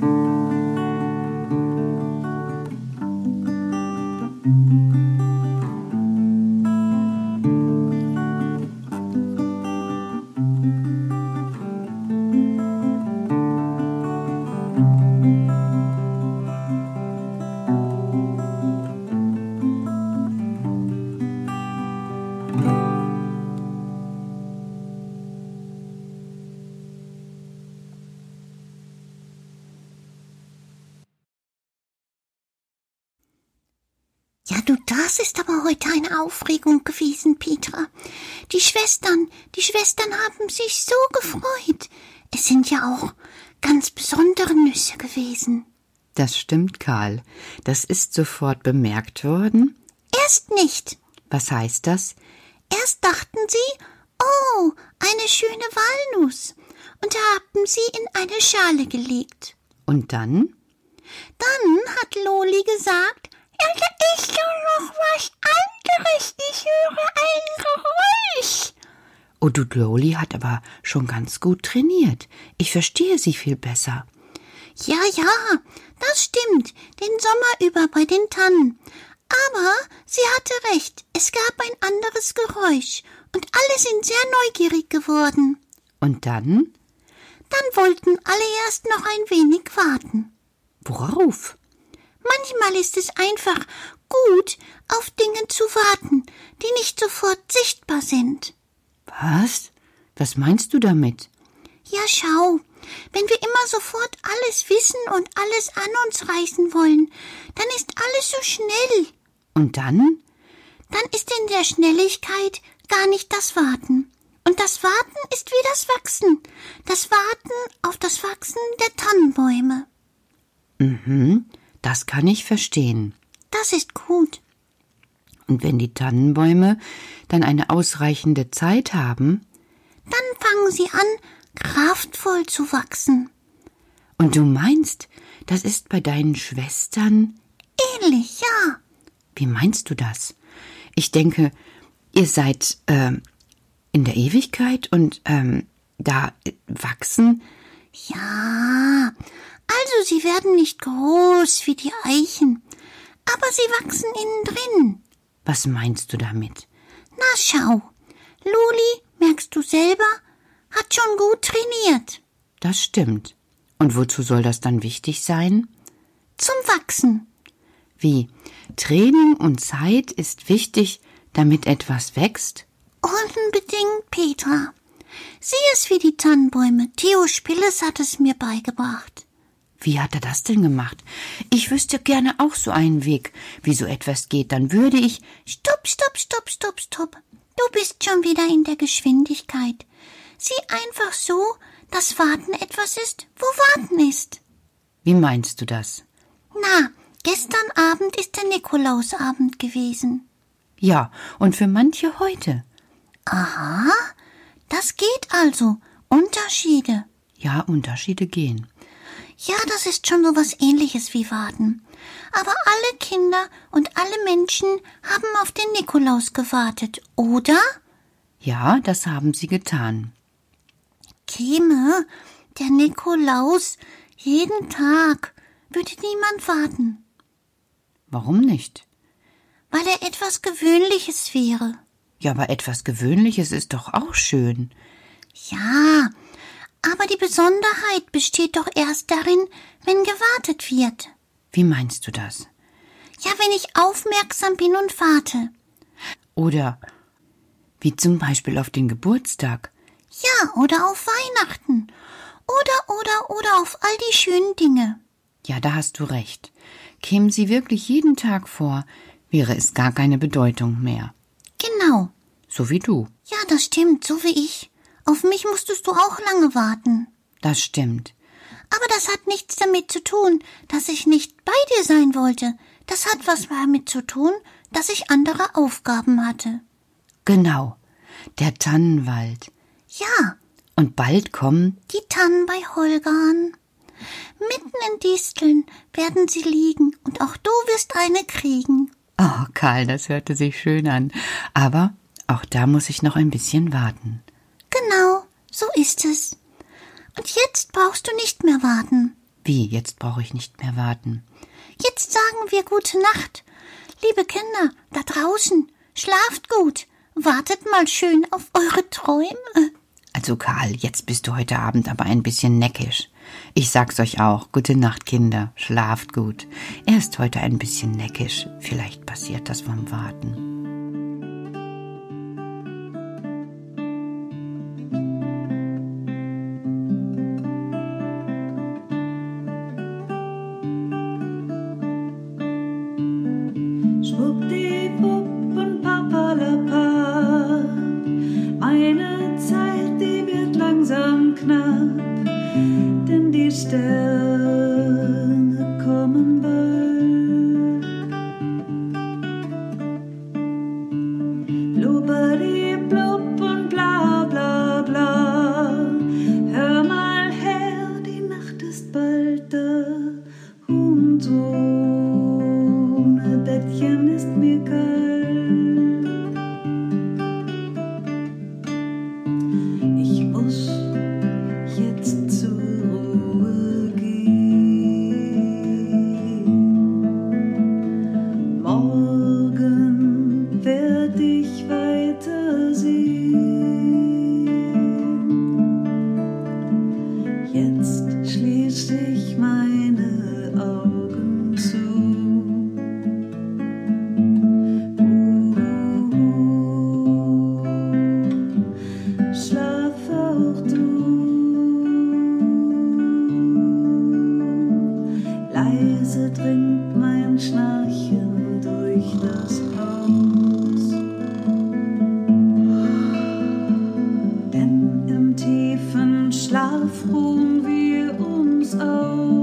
Ja, ist aber heute eine Aufregung gewesen, Petra. Die Schwestern, die Schwestern haben sich so gefreut. Es sind ja auch ganz besondere Nüsse gewesen. Das stimmt, Karl. Das ist sofort bemerkt worden. Erst nicht. Was heißt das? Erst dachten sie, oh, eine schöne Walnuss. Und haben sie in eine Schale gelegt. Und dann? Dann hat Loli gesagt, ja, da ist doch noch was anderes. Ich höre ein Geräusch. Oh, du Loli hat aber schon ganz gut trainiert. Ich verstehe sie viel besser. Ja, ja, das stimmt, den Sommer über bei den Tannen. Aber sie hatte recht, es gab ein anderes Geräusch, und alle sind sehr neugierig geworden. Und dann? Dann wollten alle erst noch ein wenig warten. Worauf? Manchmal ist es einfach gut, auf Dinge zu warten, die nicht sofort sichtbar sind. Was? Was meinst du damit? Ja, schau, wenn wir immer sofort alles wissen und alles an uns reißen wollen, dann ist alles so schnell. Und dann? Dann ist in der Schnelligkeit gar nicht das Warten. Und das Warten ist wie das Wachsen. Das Warten auf das Wachsen der Tannenbäume. Mhm, das kann ich verstehen. Das ist gut. Und wenn die Tannenbäume dann eine ausreichende Zeit haben, Dann fangen sie an, kraftvoll zu wachsen. und du meinst, das ist bei deinen Schwestern, Ähnlich, ja. wie meinst du das? Ich denke, ihr seid ähm, in der Ewigkeit und ähm, da äh, wachsen. Ja, also sie werden nicht groß wie die Eichen, aber sie wachsen innen drin. Was meinst du damit? Na schau, Luli, merkst du selber, hat schon gut trainiert. Das stimmt. Und wozu soll das dann wichtig sein? Zum Wachsen. Wie? Training und Zeit ist wichtig, damit etwas wächst? Unbedingt, Petra. Sieh es wie die Tannenbäume. Theo Spilles hat es mir beigebracht. Wie hat er das denn gemacht? Ich wüsste gerne auch so einen Weg, wie so etwas geht. Dann würde ich. Stopp, stopp, stopp, stopp, stopp. Du bist schon wieder in der Geschwindigkeit. Sieh einfach so, dass Warten etwas ist, wo Warten ist. Wie meinst du das? Na, gestern Abend ist der Nikolausabend gewesen. Ja, und für manche heute. Aha, das geht also. Unterschiede. Ja, Unterschiede gehen. Ja, das ist schon so was ähnliches wie Warten. Aber alle Kinder und alle Menschen haben auf den Nikolaus gewartet, oder? Ja, das haben sie getan. Käme der Nikolaus jeden Tag, würde niemand warten. Warum nicht? Weil er etwas Gewöhnliches wäre. Ja, aber etwas Gewöhnliches ist doch auch schön. Ja, Besonderheit besteht doch erst darin, wenn gewartet wird. Wie meinst du das? Ja, wenn ich aufmerksam bin und warte. Oder wie zum Beispiel auf den Geburtstag. Ja, oder auf Weihnachten. Oder, oder, oder auf all die schönen Dinge. Ja, da hast du recht. Kämen sie wirklich jeden Tag vor, wäre es gar keine Bedeutung mehr. Genau. So wie du. Ja, das stimmt, so wie ich. Auf mich musstest du auch lange warten. Das stimmt. Aber das hat nichts damit zu tun, dass ich nicht bei dir sein wollte. Das hat was damit zu tun, dass ich andere Aufgaben hatte. Genau. Der Tannenwald. Ja, Und bald kommen. die Tannen bei Holgern. Mitten in Disteln werden sie liegen, und auch du wirst eine kriegen. Oh, Karl, das hörte sich schön an. Aber auch da muss ich noch ein bisschen warten. Genau, so ist es. Und jetzt brauchst du nicht mehr warten. Wie, jetzt brauche ich nicht mehr warten. Jetzt sagen wir gute Nacht. Liebe Kinder, da draußen, schlaft gut. Wartet mal schön auf eure Träume. Also Karl, jetzt bist du heute Abend aber ein bisschen neckisch. Ich sag's euch auch, gute Nacht, Kinder, schlaft gut. Er ist heute ein bisschen neckisch. Vielleicht passiert das vom Warten. Ruhen wir uns aus.